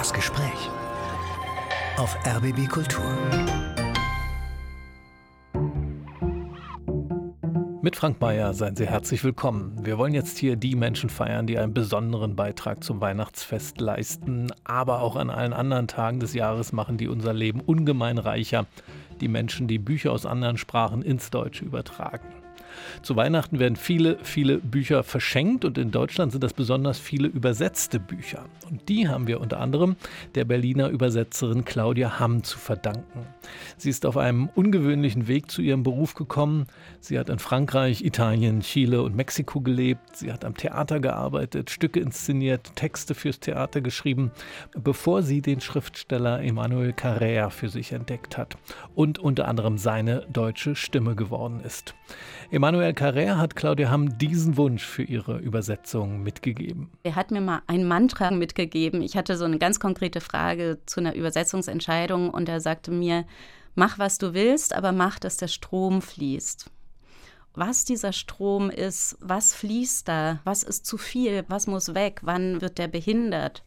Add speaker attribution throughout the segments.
Speaker 1: Das Gespräch auf RBB Kultur.
Speaker 2: Mit Frank Mayer seien Sie herzlich willkommen. Wir wollen jetzt hier die Menschen feiern, die einen besonderen Beitrag zum Weihnachtsfest leisten, aber auch an allen anderen Tagen des Jahres machen die unser Leben ungemein reicher. Die Menschen, die Bücher aus anderen Sprachen ins Deutsche übertragen. Zu Weihnachten werden viele, viele Bücher verschenkt und in Deutschland sind das besonders viele übersetzte Bücher. Und die haben wir unter anderem der Berliner Übersetzerin Claudia Hamm zu verdanken. Sie ist auf einem ungewöhnlichen Weg zu ihrem Beruf gekommen. Sie hat in Frankreich, Italien, Chile und Mexiko gelebt. Sie hat am Theater gearbeitet, Stücke inszeniert, Texte fürs Theater geschrieben, bevor sie den Schriftsteller Emmanuel Carrère für sich entdeckt hat und unter anderem seine deutsche Stimme geworden ist. Emmanuel Carrère hat Claudia Hamm diesen Wunsch für ihre Übersetzung mitgegeben.
Speaker 3: Er hat mir mal ein Mantra mitgegeben. Ich hatte so eine ganz konkrete Frage zu einer Übersetzungsentscheidung und er sagte mir, mach was du willst, aber mach, dass der Strom fließt. Was dieser Strom ist, was fließt da, was ist zu viel, was muss weg, wann wird der behindert,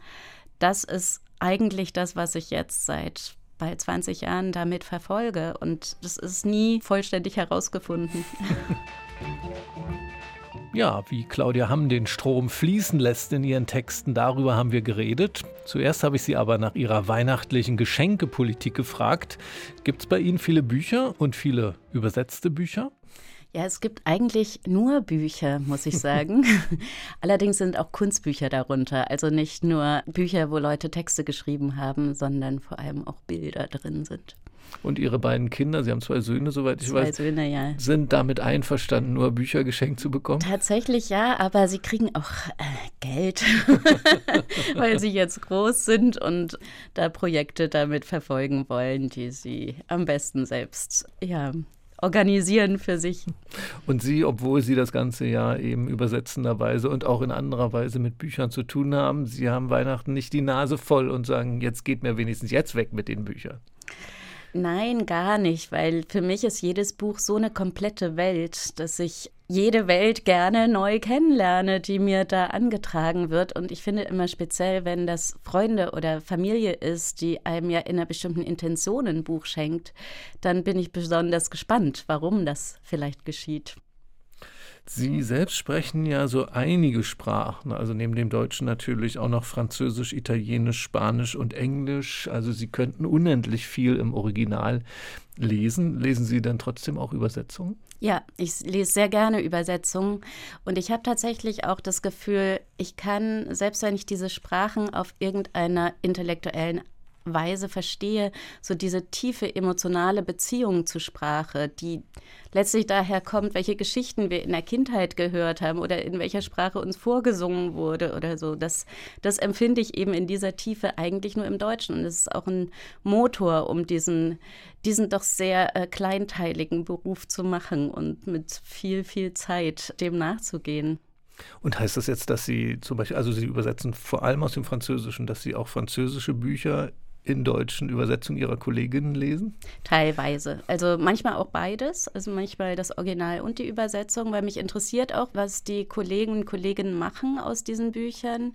Speaker 3: das ist eigentlich das, was ich jetzt seit bald 20 Jahren damit verfolge. Und das ist nie vollständig herausgefunden.
Speaker 2: Ja, wie Claudia Hamm den Strom fließen lässt in ihren Texten, darüber haben wir geredet. Zuerst habe ich sie aber nach ihrer weihnachtlichen Geschenkepolitik gefragt. Gibt es bei Ihnen viele Bücher und viele übersetzte Bücher?
Speaker 3: Ja, es gibt eigentlich nur Bücher, muss ich sagen. Allerdings sind auch Kunstbücher darunter. Also nicht nur Bücher, wo Leute Texte geschrieben haben, sondern vor allem auch Bilder drin sind.
Speaker 2: Und Ihre beiden Kinder, Sie haben zwei Söhne, soweit ich zwei weiß, Söhne, ja. sind damit einverstanden, nur Bücher geschenkt zu bekommen?
Speaker 3: Tatsächlich ja, aber sie kriegen auch äh, Geld, weil sie jetzt groß sind und da Projekte damit verfolgen wollen, die sie am besten selbst ja, organisieren für sich.
Speaker 2: Und Sie, obwohl Sie das ganze Jahr eben übersetzenderweise und auch in anderer Weise mit Büchern zu tun haben, Sie haben Weihnachten nicht die Nase voll und sagen, jetzt geht mir wenigstens jetzt weg mit den Büchern.
Speaker 3: Nein, gar nicht, weil für mich ist jedes Buch so eine komplette Welt, dass ich jede Welt gerne neu kennenlerne, die mir da angetragen wird. Und ich finde immer speziell, wenn das Freunde oder Familie ist, die einem ja in einer bestimmten Intention ein Buch schenkt, dann bin ich besonders gespannt, warum das vielleicht geschieht.
Speaker 2: Sie selbst sprechen ja so einige Sprachen, also neben dem Deutschen natürlich auch noch Französisch, Italienisch, Spanisch und Englisch. Also Sie könnten unendlich viel im Original lesen. Lesen Sie dann trotzdem auch Übersetzungen?
Speaker 3: Ja, ich lese sehr gerne Übersetzungen und ich habe tatsächlich auch das Gefühl, ich kann, selbst wenn ich diese Sprachen auf irgendeiner intellektuellen Weise verstehe, so diese tiefe emotionale Beziehung zur Sprache, die letztlich daher kommt, welche Geschichten wir in der Kindheit gehört haben oder in welcher Sprache uns vorgesungen wurde oder so. Das, das empfinde ich eben in dieser Tiefe eigentlich nur im Deutschen. Und es ist auch ein Motor, um diesen, diesen doch sehr äh, kleinteiligen Beruf zu machen und mit viel, viel Zeit dem nachzugehen.
Speaker 2: Und heißt das jetzt, dass Sie zum Beispiel, also Sie übersetzen vor allem aus dem Französischen, dass Sie auch französische Bücher in deutschen Übersetzungen Ihrer Kolleginnen lesen?
Speaker 3: Teilweise. Also manchmal auch beides. Also manchmal das Original und die Übersetzung, weil mich interessiert auch, was die Kollegen und Kolleginnen machen aus diesen Büchern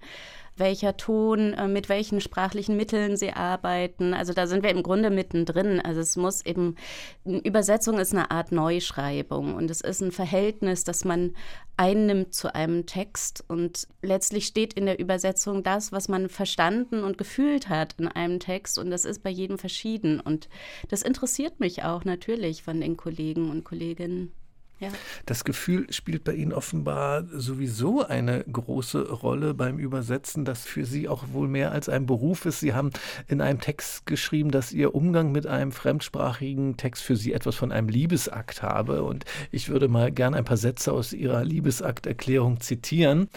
Speaker 3: welcher Ton, äh, mit welchen sprachlichen Mitteln sie arbeiten. Also da sind wir im Grunde mittendrin. Also es muss eben, Übersetzung ist eine Art Neuschreibung und es ist ein Verhältnis, das man einnimmt zu einem Text und letztlich steht in der Übersetzung das, was man verstanden und gefühlt hat in einem Text und das ist bei jedem verschieden und das interessiert mich auch natürlich von den Kollegen und Kolleginnen.
Speaker 2: Ja. Das Gefühl spielt bei Ihnen offenbar sowieso eine große Rolle beim Übersetzen, das für Sie auch wohl mehr als ein Beruf ist. Sie haben in einem Text geschrieben, dass Ihr Umgang mit einem fremdsprachigen Text für Sie etwas von einem Liebesakt habe. Und ich würde mal gern ein paar Sätze aus Ihrer Liebesakterklärung zitieren.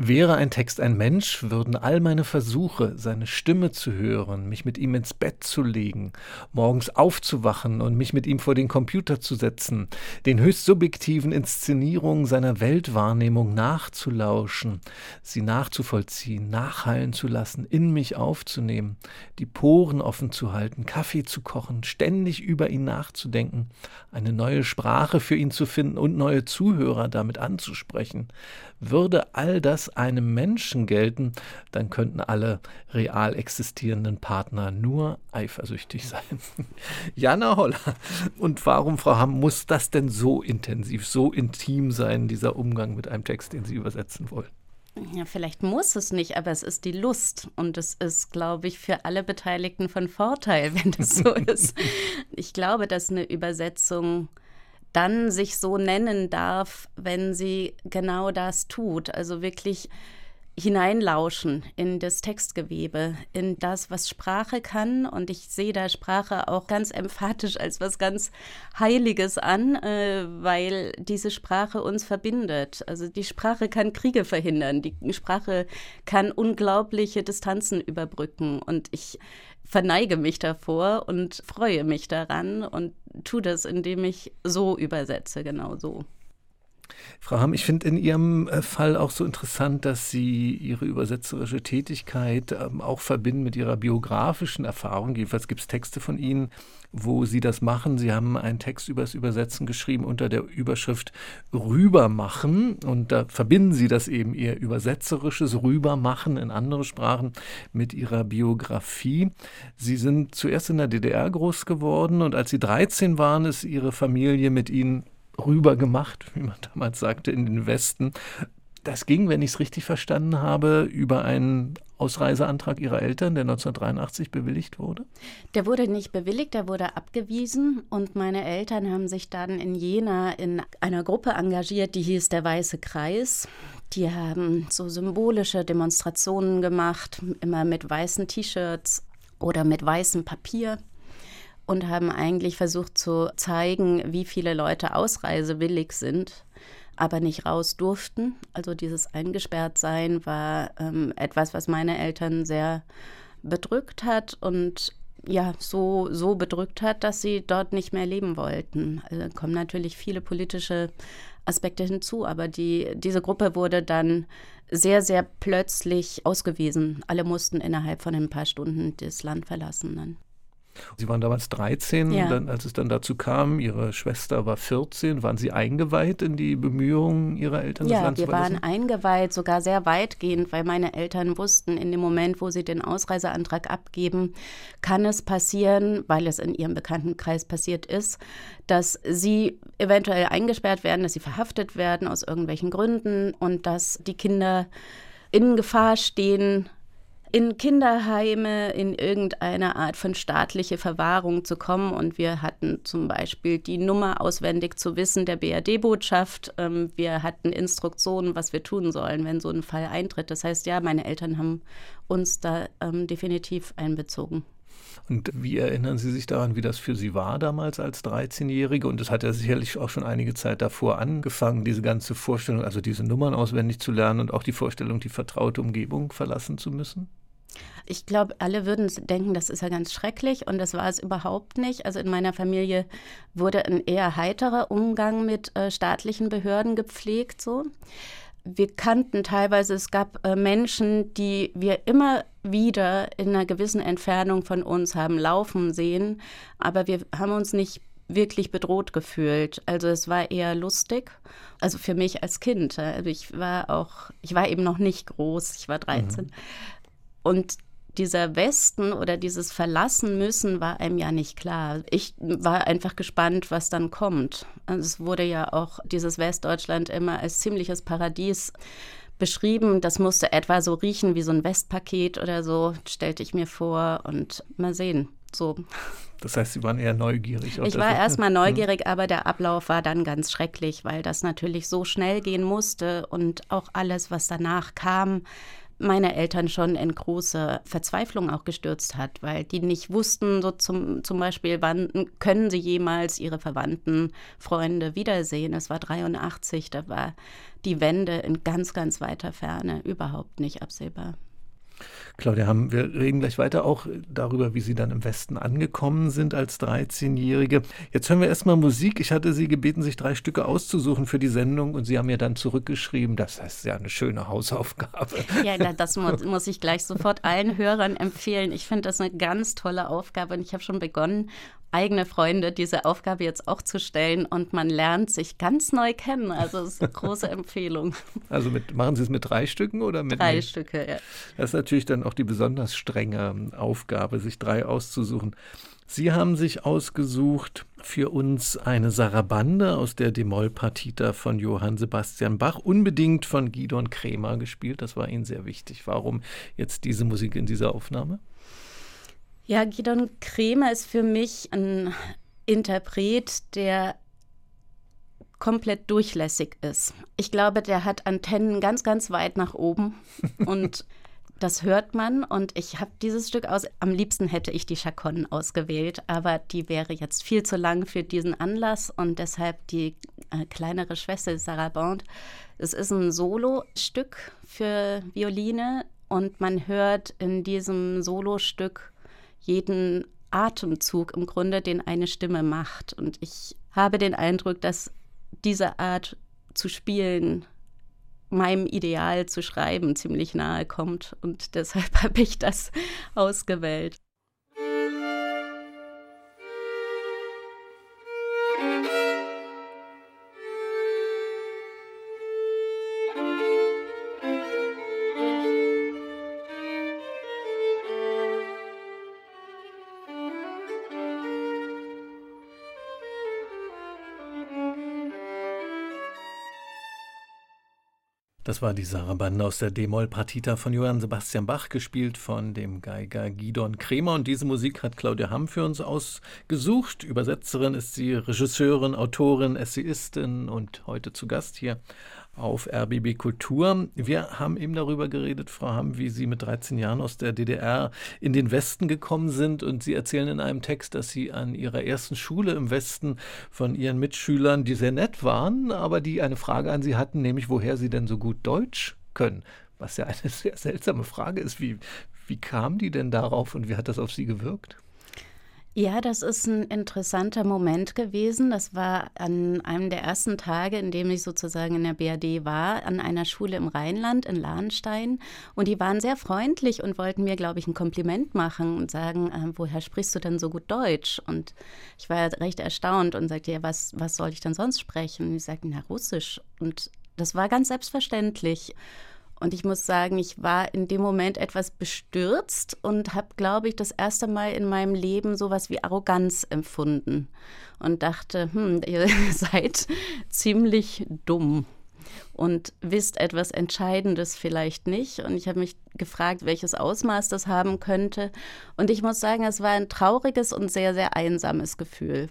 Speaker 2: Wäre ein Text ein Mensch, würden all meine Versuche, seine Stimme zu hören, mich mit ihm ins Bett zu legen, morgens aufzuwachen und mich mit ihm vor den Computer zu setzen, den höchst subjektiven subjektiven Inszenierung seiner Weltwahrnehmung nachzulauschen, sie nachzuvollziehen, nachhallen zu lassen, in mich aufzunehmen, die Poren offen zu halten, Kaffee zu kochen, ständig über ihn nachzudenken, eine neue Sprache für ihn zu finden und neue Zuhörer damit anzusprechen. Würde all das einem Menschen gelten, dann könnten alle real existierenden Partner nur eifersüchtig sein. Jana Holler. Und warum, Frau Hamm, muss das denn so intensiv, so intim sein, dieser Umgang mit einem Text, den Sie übersetzen wollen?
Speaker 3: Ja, vielleicht muss es nicht, aber es ist die Lust und es ist, glaube ich, für alle Beteiligten von Vorteil, wenn das so ist. Ich glaube, dass eine Übersetzung dann sich so nennen darf, wenn sie genau das tut. Also wirklich hineinlauschen in das Textgewebe, in das, was Sprache kann. Und ich sehe da Sprache auch ganz emphatisch als was ganz Heiliges an, äh, weil diese Sprache uns verbindet. Also die Sprache kann Kriege verhindern, die Sprache kann unglaubliche Distanzen überbrücken. Und ich verneige mich davor und freue mich daran und tue das, indem ich so übersetze, genau so.
Speaker 2: Frau Hamm, ich finde in Ihrem äh, Fall auch so interessant, dass Sie Ihre übersetzerische Tätigkeit ähm, auch verbinden mit Ihrer biografischen Erfahrung. Jedenfalls gibt es Texte von Ihnen, wo Sie das machen. Sie haben einen Text über das Übersetzen geschrieben unter der Überschrift Rübermachen. Und da verbinden Sie das eben Ihr übersetzerisches Rübermachen in andere Sprachen mit Ihrer Biografie. Sie sind zuerst in der DDR groß geworden und als Sie 13 waren, ist Ihre Familie mit Ihnen rüber gemacht, wie man damals sagte, in den Westen. Das ging, wenn ich es richtig verstanden habe, über einen Ausreiseantrag Ihrer Eltern, der 1983 bewilligt wurde?
Speaker 3: Der wurde nicht bewilligt, der wurde abgewiesen und meine Eltern haben sich dann in Jena in einer Gruppe engagiert, die hieß der Weiße Kreis. Die haben so symbolische Demonstrationen gemacht, immer mit weißen T-Shirts oder mit weißem Papier und haben eigentlich versucht zu zeigen, wie viele Leute ausreisewillig sind, aber nicht raus durften. Also dieses Eingesperrtsein war ähm, etwas, was meine Eltern sehr bedrückt hat und ja, so, so bedrückt hat, dass sie dort nicht mehr leben wollten. Also kommen natürlich viele politische Aspekte hinzu, aber die, diese Gruppe wurde dann sehr, sehr plötzlich ausgewiesen. Alle mussten innerhalb von ein paar Stunden das Land verlassen dann.
Speaker 2: Sie waren damals 13, ja. dann, als es dann dazu kam. Ihre Schwester war 14. Waren Sie eingeweiht in die Bemühungen Ihrer Eltern?
Speaker 3: Ja, wir waren eingeweiht, sogar sehr weitgehend, weil meine Eltern wussten, in dem Moment, wo sie den Ausreiseantrag abgeben, kann es passieren, weil es in ihrem Bekanntenkreis passiert ist, dass sie eventuell eingesperrt werden, dass sie verhaftet werden aus irgendwelchen Gründen und dass die Kinder in Gefahr stehen, in Kinderheime, in irgendeine Art von staatliche Verwahrung zu kommen. Und wir hatten zum Beispiel die Nummer auswendig zu wissen der BRD-Botschaft. Ähm, wir hatten Instruktionen, was wir tun sollen, wenn so ein Fall eintritt. Das heißt, ja, meine Eltern haben uns da ähm, definitiv einbezogen.
Speaker 2: Und wie erinnern Sie sich daran, wie das für Sie war damals als 13-Jährige? Und es hat ja sicherlich auch schon einige Zeit davor angefangen, diese ganze Vorstellung, also diese Nummern auswendig zu lernen und auch die Vorstellung, die vertraute Umgebung verlassen zu müssen?
Speaker 3: Ich glaube, alle würden denken, das ist ja ganz schrecklich und das war es überhaupt nicht. Also in meiner Familie wurde ein eher heiterer Umgang mit äh, staatlichen Behörden gepflegt so. Wir kannten teilweise, es gab äh, Menschen, die wir immer wieder in einer gewissen Entfernung von uns haben laufen sehen, aber wir haben uns nicht wirklich bedroht gefühlt. Also es war eher lustig. Also für mich als Kind. Also ich war auch, ich war eben noch nicht groß, ich war 13. Mhm. Und dieser Westen oder dieses Verlassen müssen war einem ja nicht klar. Ich war einfach gespannt, was dann kommt. Also es wurde ja auch dieses Westdeutschland immer als ziemliches Paradies beschrieben. Das musste etwa so riechen wie so ein Westpaket oder so, stellte ich mir vor und mal sehen. So.
Speaker 2: Das heißt, Sie waren eher neugierig.
Speaker 3: Ich war erstmal neugierig, aber der Ablauf war dann ganz schrecklich, weil das natürlich so schnell gehen musste und auch alles, was danach kam, meine Eltern schon in große Verzweiflung auch gestürzt hat, weil die nicht wussten, so zum, zum Beispiel, wann können sie jemals ihre Verwandten, Freunde wiedersehen. Es war 83, da war die Wende in ganz, ganz weiter Ferne überhaupt nicht absehbar.
Speaker 2: Claudia, haben wir reden gleich weiter auch darüber, wie Sie dann im Westen angekommen sind als 13-Jährige. Jetzt hören wir erstmal Musik. Ich hatte Sie gebeten, sich drei Stücke auszusuchen für die Sendung und Sie haben mir dann zurückgeschrieben, das heißt ja eine schöne Hausaufgabe.
Speaker 3: Ja, das muss ich gleich sofort allen Hörern empfehlen. Ich finde das eine ganz tolle Aufgabe und ich habe schon begonnen, eigene Freunde diese Aufgabe jetzt auch zu stellen und man lernt sich ganz neu kennen. Also es ist eine große Empfehlung.
Speaker 2: Also mit, machen Sie es mit drei Stücken oder mit?
Speaker 3: Drei nicht? Stücke, ja.
Speaker 2: Das ist natürlich dann auch die besonders strenge Aufgabe, sich drei auszusuchen. Sie haben sich ausgesucht für uns eine Sarabande aus der Demoll-Partita von Johann Sebastian Bach, unbedingt von Gidon Kremer gespielt. Das war Ihnen sehr wichtig. Warum jetzt diese Musik in dieser Aufnahme?
Speaker 3: Ja, Gidon Kremer ist für mich ein Interpret, der komplett durchlässig ist. Ich glaube, der hat Antennen ganz, ganz weit nach oben und das hört man und ich habe dieses Stück aus. Am liebsten hätte ich die Chaconne ausgewählt, aber die wäre jetzt viel zu lang für diesen Anlass und deshalb die äh, kleinere Schwester Sarah Bond. Es ist ein Solo-Stück für Violine und man hört in diesem Solostück jeden Atemzug im Grunde, den eine Stimme macht. Und ich habe den Eindruck, dass diese Art zu spielen meinem Ideal zu schreiben ziemlich nahe kommt. Und deshalb habe ich das ausgewählt.
Speaker 2: Das war die Sarabande aus der D-Moll-Partita von Johann Sebastian Bach, gespielt von dem Geiger Gidon Kremer. Und diese Musik hat Claudia Hamm für uns ausgesucht. Übersetzerin ist sie, Regisseurin, Autorin, Essayistin und heute zu Gast hier auf RBB Kultur. Wir haben eben darüber geredet, Frau Hamm, wie Sie mit 13 Jahren aus der DDR in den Westen gekommen sind. Und Sie erzählen in einem Text, dass Sie an Ihrer ersten Schule im Westen von Ihren Mitschülern, die sehr nett waren, aber die eine Frage an Sie hatten, nämlich woher Sie denn so gut Deutsch können. Was ja eine sehr seltsame Frage ist. Wie, wie kam die denn darauf und wie hat das auf Sie gewirkt?
Speaker 3: Ja, das ist ein interessanter Moment gewesen. Das war an einem der ersten Tage, in dem ich sozusagen in der BRD war, an einer Schule im Rheinland in Lahnstein. Und die waren sehr freundlich und wollten mir, glaube ich, ein Kompliment machen und sagen, äh, woher sprichst du denn so gut Deutsch? Und ich war recht erstaunt und sagte, ja, was, was soll ich denn sonst sprechen? Und die sagten, na, Russisch. Und das war ganz selbstverständlich. Und ich muss sagen, ich war in dem Moment etwas bestürzt und habe, glaube ich, das erste Mal in meinem Leben sowas wie Arroganz empfunden und dachte, hm, ihr seid ziemlich dumm und wisst etwas Entscheidendes vielleicht nicht. Und ich habe mich gefragt, welches Ausmaß das haben könnte. Und ich muss sagen, es war ein trauriges und sehr, sehr einsames Gefühl.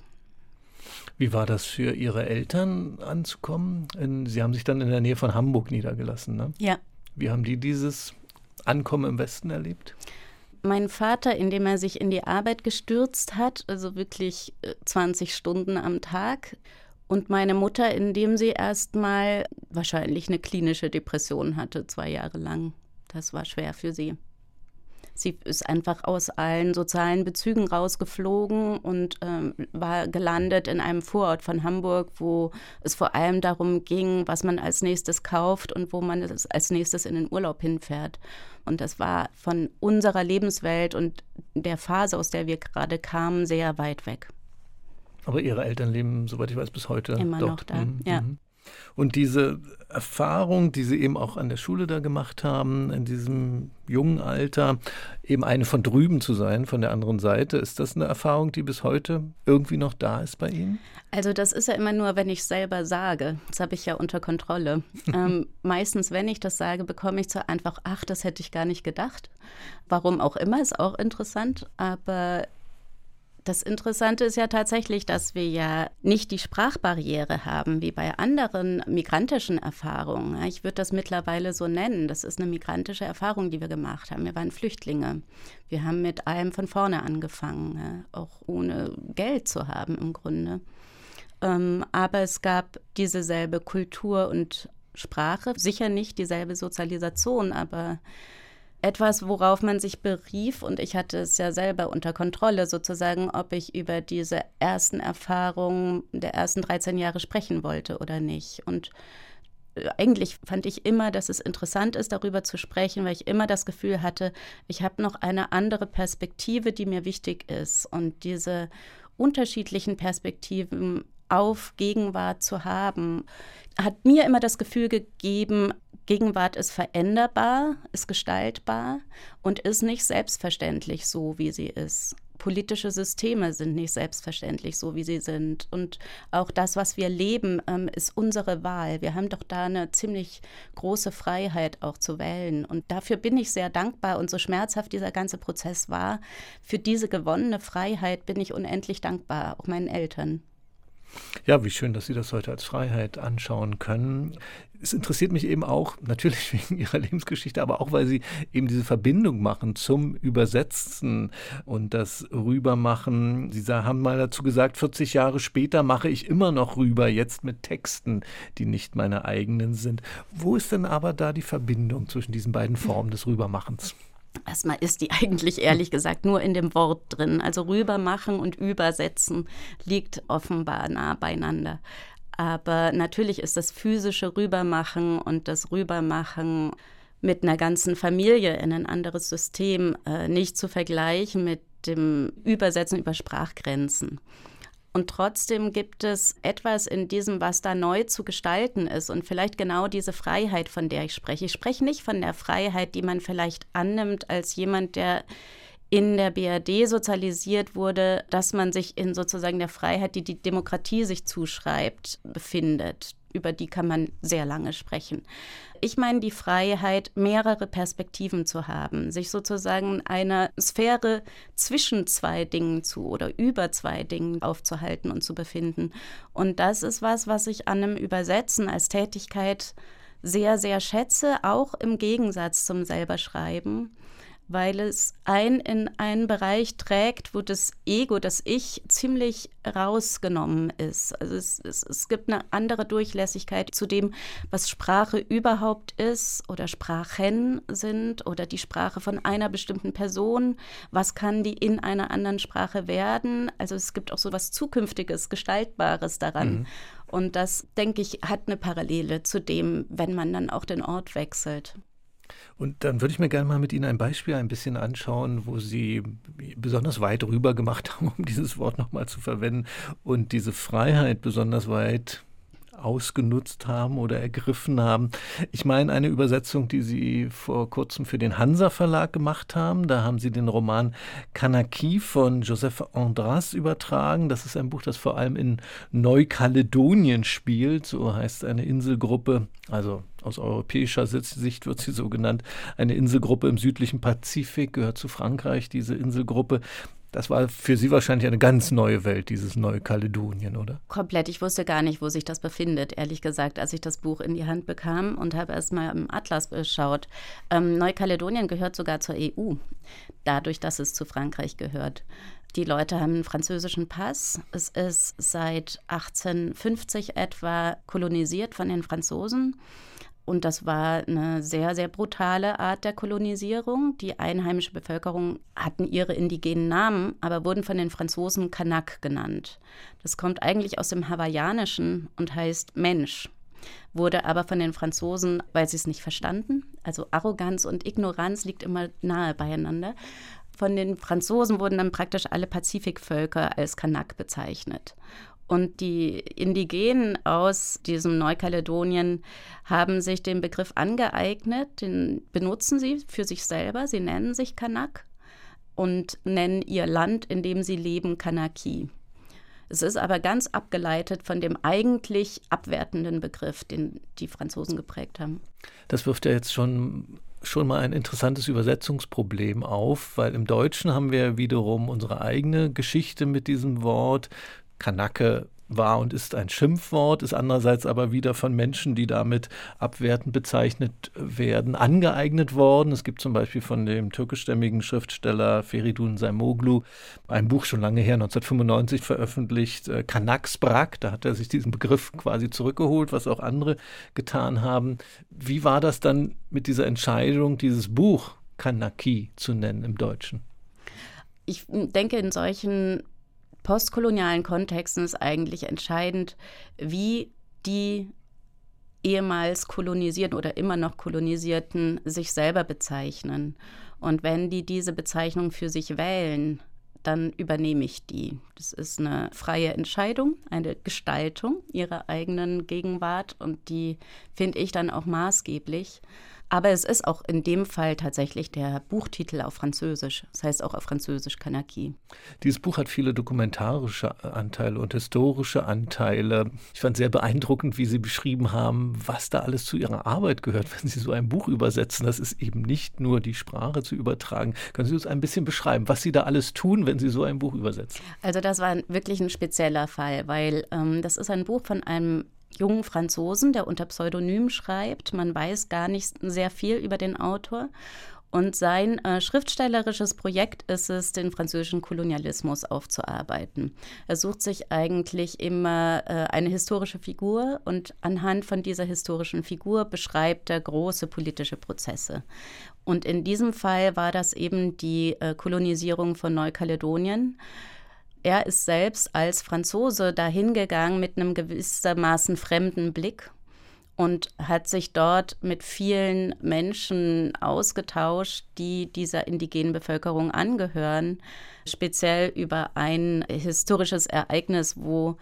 Speaker 2: Wie war das für Ihre Eltern anzukommen? Sie haben sich dann in der Nähe von Hamburg niedergelassen, ne?
Speaker 3: Ja.
Speaker 2: Wie haben die dieses Ankommen im Westen erlebt?
Speaker 3: Mein Vater, indem er sich in die Arbeit gestürzt hat, also wirklich 20 äh, Stunden am Tag. Und meine Mutter, indem sie erstmal wahrscheinlich eine klinische Depression hatte, zwei Jahre lang. Das war schwer für sie. Sie ist einfach aus allen sozialen Bezügen rausgeflogen und ähm, war gelandet in einem Vorort von Hamburg, wo es vor allem darum ging, was man als nächstes kauft und wo man als nächstes in den Urlaub hinfährt. Und das war von unserer Lebenswelt und der Phase, aus der wir gerade kamen, sehr weit weg.
Speaker 2: Aber Ihre Eltern leben, soweit ich weiß, bis heute
Speaker 3: Immer
Speaker 2: dort.
Speaker 3: noch da, mhm. ja. Mhm.
Speaker 2: Und diese Erfahrung, die Sie eben auch an der Schule da gemacht haben, in diesem jungen Alter, eben eine von drüben zu sein, von der anderen Seite, ist das eine Erfahrung, die bis heute irgendwie noch da ist bei Ihnen?
Speaker 3: Also das ist ja immer nur, wenn ich selber sage. Das habe ich ja unter Kontrolle. ähm, meistens, wenn ich das sage, bekomme ich zwar einfach, ach, das hätte ich gar nicht gedacht. Warum auch immer, ist auch interessant. Aber das Interessante ist ja tatsächlich, dass wir ja nicht die Sprachbarriere haben, wie bei anderen migrantischen Erfahrungen. Ich würde das mittlerweile so nennen. Das ist eine migrantische Erfahrung, die wir gemacht haben. Wir waren Flüchtlinge. Wir haben mit allem von vorne angefangen, auch ohne Geld zu haben im Grunde. Ähm, aber es gab diese selbe Kultur und Sprache, sicher nicht dieselbe Sozialisation, aber etwas, worauf man sich berief. Und ich hatte es ja selber unter Kontrolle sozusagen, ob ich über diese ersten Erfahrungen der ersten 13 Jahre sprechen wollte oder nicht. Und äh, eigentlich fand ich immer, dass es interessant ist, darüber zu sprechen, weil ich immer das Gefühl hatte, ich habe noch eine andere Perspektive, die mir wichtig ist. Und diese unterschiedlichen Perspektiven auf Gegenwart zu haben, hat mir immer das Gefühl gegeben, Gegenwart ist veränderbar, ist gestaltbar und ist nicht selbstverständlich so, wie sie ist. Politische Systeme sind nicht selbstverständlich so, wie sie sind. Und auch das, was wir leben, ähm, ist unsere Wahl. Wir haben doch da eine ziemlich große Freiheit auch zu wählen. Und dafür bin ich sehr dankbar. Und so schmerzhaft dieser ganze Prozess war, für diese gewonnene Freiheit bin ich unendlich dankbar, auch meinen Eltern.
Speaker 2: Ja, wie schön, dass Sie das heute als Freiheit anschauen können. Es interessiert mich eben auch, natürlich wegen Ihrer Lebensgeschichte, aber auch, weil Sie eben diese Verbindung machen zum Übersetzen und das Rübermachen. Sie haben mal dazu gesagt, 40 Jahre später mache ich immer noch rüber, jetzt mit Texten, die nicht meine eigenen sind. Wo ist denn aber da die Verbindung zwischen diesen beiden Formen des Rübermachens?
Speaker 3: Erstmal ist die eigentlich ehrlich gesagt nur in dem Wort drin. Also rübermachen und übersetzen liegt offenbar nah beieinander. Aber natürlich ist das physische Rübermachen und das Rübermachen mit einer ganzen Familie in ein anderes System äh, nicht zu vergleichen mit dem Übersetzen über Sprachgrenzen. Und trotzdem gibt es etwas in diesem, was da neu zu gestalten ist und vielleicht genau diese Freiheit, von der ich spreche. Ich spreche nicht von der Freiheit, die man vielleicht annimmt als jemand, der in der BRD sozialisiert wurde, dass man sich in sozusagen der Freiheit, die die Demokratie sich zuschreibt, befindet. Über die kann man sehr lange sprechen. Ich meine die Freiheit, mehrere Perspektiven zu haben, sich sozusagen einer Sphäre zwischen zwei Dingen zu oder über zwei Dingen aufzuhalten und zu befinden. Und das ist was, was ich an einem Übersetzen als Tätigkeit sehr, sehr schätze, auch im Gegensatz zum selber Schreiben weil es ein in einen Bereich trägt, wo das Ego, das Ich, ziemlich rausgenommen ist. Also es, es, es gibt eine andere Durchlässigkeit zu dem, was Sprache überhaupt ist oder Sprachen sind oder die Sprache von einer bestimmten Person. Was kann die in einer anderen Sprache werden? Also es gibt auch so was Zukünftiges, Gestaltbares daran. Mhm. Und das, denke ich, hat eine Parallele zu dem, wenn man dann auch den Ort wechselt.
Speaker 2: Und dann würde ich mir gerne mal mit Ihnen ein Beispiel ein bisschen anschauen, wo Sie besonders weit rüber gemacht haben, um dieses Wort nochmal zu verwenden, und diese Freiheit besonders weit ausgenutzt haben oder ergriffen haben. Ich meine eine Übersetzung, die Sie vor kurzem für den Hansa Verlag gemacht haben. Da haben Sie den Roman Kanaki von Joseph Andras übertragen. Das ist ein Buch, das vor allem in Neukaledonien spielt. So heißt eine Inselgruppe, also aus europäischer Sicht wird sie so genannt, eine Inselgruppe im südlichen Pazifik, gehört zu Frankreich, diese Inselgruppe. Das war für Sie wahrscheinlich eine ganz neue Welt, dieses Neukaledonien, oder?
Speaker 3: Komplett. Ich wusste gar nicht, wo sich das befindet, ehrlich gesagt, als ich das Buch in die Hand bekam und habe erst mal im Atlas geschaut. Ähm, Neukaledonien gehört sogar zur EU, dadurch, dass es zu Frankreich gehört. Die Leute haben einen französischen Pass. Es ist seit 1850 etwa kolonisiert von den Franzosen. Und das war eine sehr, sehr brutale Art der Kolonisierung. Die einheimische Bevölkerung hatten ihre indigenen Namen, aber wurden von den Franzosen Kanak genannt. Das kommt eigentlich aus dem Hawaiianischen und heißt Mensch wurde aber von den Franzosen, weil sie es nicht verstanden, also Arroganz und Ignoranz liegt immer nahe beieinander, von den Franzosen wurden dann praktisch alle Pazifikvölker als Kanak bezeichnet. Und die Indigenen aus diesem Neukaledonien haben sich den Begriff angeeignet, den benutzen sie für sich selber. Sie nennen sich Kanak und nennen ihr Land, in dem sie leben, Kanaki. Es ist aber ganz abgeleitet von dem eigentlich abwertenden Begriff, den die Franzosen geprägt haben.
Speaker 2: Das wirft ja jetzt schon schon mal ein interessantes Übersetzungsproblem auf, weil im Deutschen haben wir wiederum unsere eigene Geschichte mit diesem Wort. Kanake war und ist ein Schimpfwort, ist andererseits aber wieder von Menschen, die damit abwertend bezeichnet werden, angeeignet worden. Es gibt zum Beispiel von dem türkischstämmigen Schriftsteller Feridun Saimoglu ein Buch schon lange her, 1995 veröffentlicht, äh, Kanaksbrak. Da hat er sich diesen Begriff quasi zurückgeholt, was auch andere getan haben. Wie war das dann mit dieser Entscheidung, dieses Buch Kanaki zu nennen im Deutschen?
Speaker 3: Ich denke, in solchen postkolonialen Kontexten ist eigentlich entscheidend, wie die ehemals kolonisierten oder immer noch kolonisierten sich selber bezeichnen. Und wenn die diese Bezeichnung für sich wählen, dann übernehme ich die. Das ist eine freie Entscheidung, eine Gestaltung ihrer eigenen Gegenwart und die finde ich dann auch maßgeblich. Aber es ist auch in dem Fall tatsächlich der Buchtitel auf Französisch. Das heißt auch auf Französisch Kanaki.
Speaker 2: Dieses Buch hat viele dokumentarische Anteile und historische Anteile. Ich fand sehr beeindruckend, wie Sie beschrieben haben, was da alles zu Ihrer Arbeit gehört, wenn Sie so ein Buch übersetzen. Das ist eben nicht nur die Sprache zu übertragen. Können Sie uns ein bisschen beschreiben, was Sie da alles tun, wenn Sie so ein Buch übersetzen?
Speaker 3: Also das war wirklich ein spezieller Fall, weil ähm, das ist ein Buch von einem jungen Franzosen, der unter Pseudonym schreibt. Man weiß gar nicht sehr viel über den Autor. Und sein äh, schriftstellerisches Projekt ist es, den französischen Kolonialismus aufzuarbeiten. Er sucht sich eigentlich immer äh, eine historische Figur und anhand von dieser historischen Figur beschreibt er große politische Prozesse. Und in diesem Fall war das eben die äh, Kolonisierung von Neukaledonien er ist selbst als Franzose dahingegangen mit einem gewissermaßen fremden Blick und hat sich dort mit vielen Menschen ausgetauscht, die dieser indigenen Bevölkerung angehören, speziell über ein historisches Ereignis, wo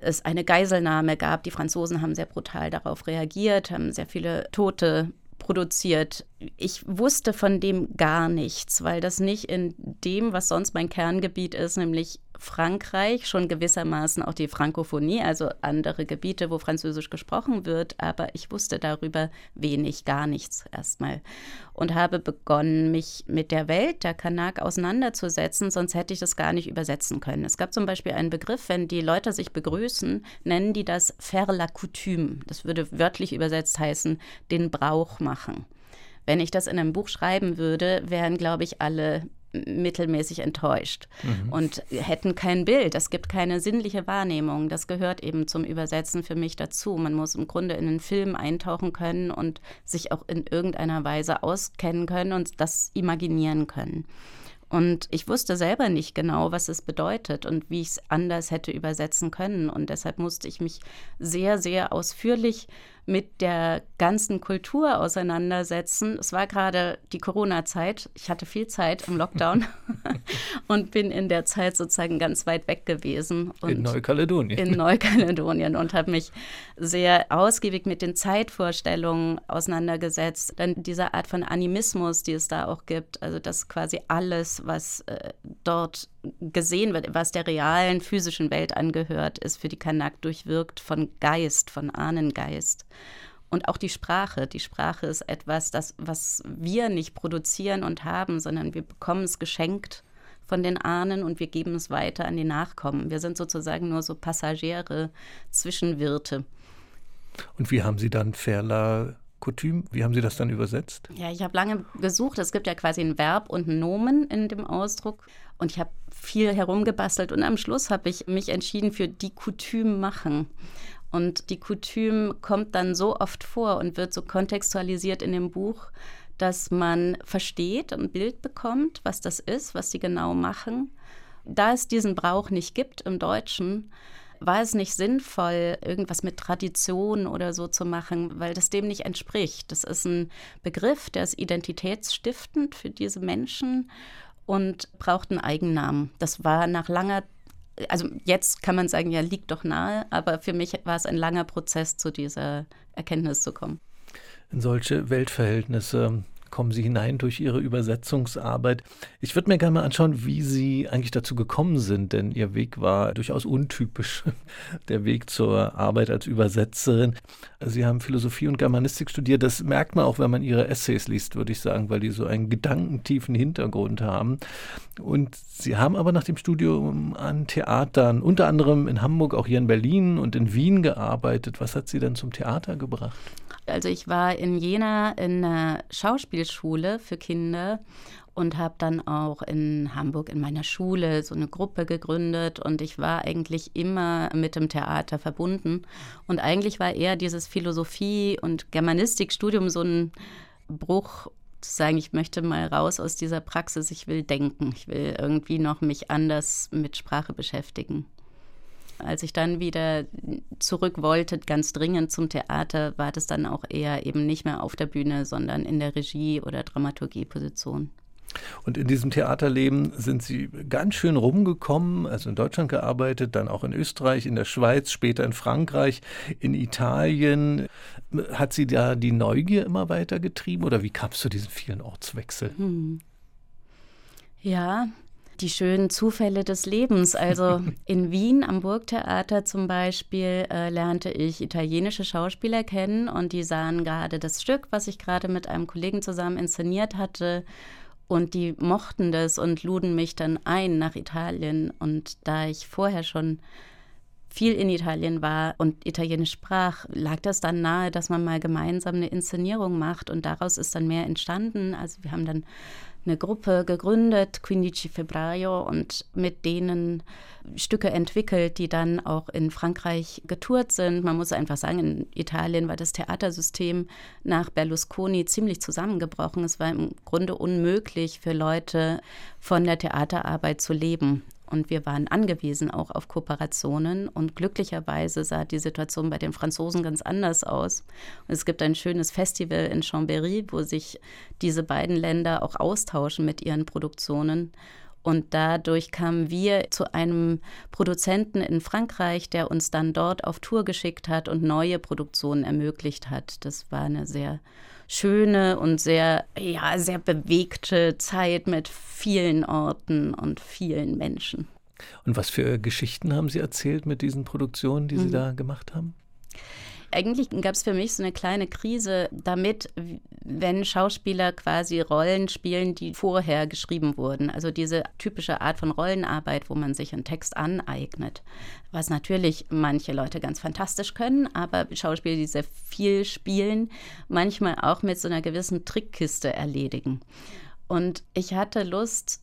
Speaker 3: es eine Geiselnahme gab. Die Franzosen haben sehr brutal darauf reagiert, haben sehr viele Tote produziert. Ich wusste von dem gar nichts, weil das nicht in dem, was sonst mein Kerngebiet ist, nämlich Frankreich schon gewissermaßen auch die Frankophonie, also andere Gebiete, wo Französisch gesprochen wird, aber ich wusste darüber wenig, gar nichts erstmal und habe begonnen, mich mit der Welt der Kanak auseinanderzusetzen, sonst hätte ich das gar nicht übersetzen können. Es gab zum Beispiel einen Begriff, wenn die Leute sich begrüßen, nennen die das faire la coutume. Das würde wörtlich übersetzt heißen, den Brauch machen. Wenn ich das in einem Buch schreiben würde, wären, glaube ich, alle mittelmäßig enttäuscht mhm. und hätten kein Bild. Es gibt keine sinnliche Wahrnehmung. Das gehört eben zum Übersetzen für mich dazu. Man muss im Grunde in einen Film eintauchen können und sich auch in irgendeiner Weise auskennen können und das imaginieren können. Und ich wusste selber nicht genau, was es bedeutet und wie ich es anders hätte übersetzen können. Und deshalb musste ich mich sehr, sehr ausführlich mit der ganzen Kultur auseinandersetzen. Es war gerade die Corona-Zeit. Ich hatte viel Zeit im Lockdown und bin in der Zeit sozusagen ganz weit weg gewesen.
Speaker 2: in Neukaledonien.
Speaker 3: In Neukaledonien und habe mich sehr ausgiebig mit den Zeitvorstellungen auseinandergesetzt. Dann diese Art von Animismus, die es da auch gibt. Also dass quasi alles, was äh, dort gesehen wird, was der realen physischen Welt angehört, ist für die Kanak durchwirkt von Geist, von Ahnengeist. Und auch die Sprache. Die Sprache ist etwas, das, was wir nicht produzieren und haben, sondern wir bekommen es geschenkt von den Ahnen und wir geben es weiter an die Nachkommen. Wir sind sozusagen nur so Passagiere, Zwischenwirte.
Speaker 2: Und wie haben Sie dann Ferla Coutume, wie haben Sie das dann übersetzt?
Speaker 3: Ja, ich habe lange gesucht. Es gibt ja quasi ein Verb und ein Nomen in dem Ausdruck. Und ich habe viel herumgebastelt und am Schluss habe ich mich entschieden für die Coutume machen. Und die Coutume kommt dann so oft vor und wird so kontextualisiert in dem Buch, dass man versteht, ein Bild bekommt, was das ist, was sie genau machen. Da es diesen Brauch nicht gibt im Deutschen, war es nicht sinnvoll, irgendwas mit Tradition oder so zu machen, weil das dem nicht entspricht. Das ist ein Begriff, der ist identitätsstiftend für diese Menschen und braucht einen Eigennamen. Das war nach langer also jetzt kann man sagen, ja, liegt doch nahe, aber für mich war es ein langer Prozess, zu dieser Erkenntnis zu kommen.
Speaker 2: In solche Weltverhältnisse kommen Sie hinein durch Ihre Übersetzungsarbeit. Ich würde mir gerne mal anschauen, wie Sie eigentlich dazu gekommen sind, denn Ihr Weg war durchaus untypisch, der Weg zur Arbeit als Übersetzerin. Sie haben Philosophie und Germanistik studiert. Das merkt man auch, wenn man Ihre Essays liest, würde ich sagen, weil die so einen gedankentiefen Hintergrund haben. Und Sie haben aber nach dem Studium an Theatern, unter anderem in Hamburg, auch hier in Berlin und in Wien gearbeitet. Was hat Sie denn zum Theater gebracht?
Speaker 3: Also ich war in Jena in einer Schauspielschule für Kinder und habe dann auch in Hamburg in meiner Schule so eine Gruppe gegründet und ich war eigentlich immer mit dem Theater verbunden und eigentlich war eher dieses Philosophie und Germanistikstudium so ein Bruch zu sagen, ich möchte mal raus aus dieser Praxis, ich will denken, ich will irgendwie noch mich anders mit Sprache beschäftigen. Als ich dann wieder zurück wollte, ganz dringend zum Theater, war das dann auch eher eben nicht mehr auf der Bühne, sondern in der Regie- oder Dramaturgieposition.
Speaker 2: Und in diesem Theaterleben sind Sie ganz schön rumgekommen, also in Deutschland gearbeitet, dann auch in Österreich, in der Schweiz, später in Frankreich, in Italien. Hat Sie da die Neugier immer weiter getrieben oder wie kam es zu diesen vielen Ortswechseln? Hm.
Speaker 3: Ja, die schönen Zufälle des Lebens. Also in Wien am Burgtheater zum Beispiel äh, lernte ich italienische Schauspieler kennen und die sahen gerade das Stück, was ich gerade mit einem Kollegen zusammen inszeniert hatte. Und die mochten das und luden mich dann ein nach Italien. Und da ich vorher schon viel in Italien war und Italienisch sprach, lag das dann nahe, dass man mal gemeinsam eine Inszenierung macht. Und daraus ist dann mehr entstanden. Also wir haben dann eine Gruppe gegründet, Quindici Febbraio, und mit denen Stücke entwickelt, die dann auch in Frankreich getourt sind. Man muss einfach sagen, in Italien war das Theatersystem nach Berlusconi ziemlich zusammengebrochen. Es war im Grunde unmöglich für Leute von der Theaterarbeit zu leben. Und wir waren angewiesen auch auf Kooperationen. Und glücklicherweise sah die Situation bei den Franzosen ganz anders aus. Und es gibt ein schönes Festival in Chambéry, wo sich diese beiden Länder auch austauschen mit ihren Produktionen. Und dadurch kamen wir zu einem Produzenten in Frankreich, der uns dann dort auf Tour geschickt hat und neue Produktionen ermöglicht hat. Das war eine sehr schöne und sehr, ja, sehr bewegte Zeit mit vielen Orten und vielen Menschen.
Speaker 2: Und was für Geschichten haben Sie erzählt mit diesen Produktionen, die Sie mhm. da gemacht haben?
Speaker 3: Eigentlich gab es für mich so eine kleine Krise damit, wenn Schauspieler quasi Rollen spielen, die vorher geschrieben wurden. Also diese typische Art von Rollenarbeit, wo man sich einen Text aneignet. Was natürlich manche Leute ganz fantastisch können, aber Schauspieler, die sehr viel spielen, manchmal auch mit so einer gewissen Trickkiste erledigen. Und ich hatte Lust,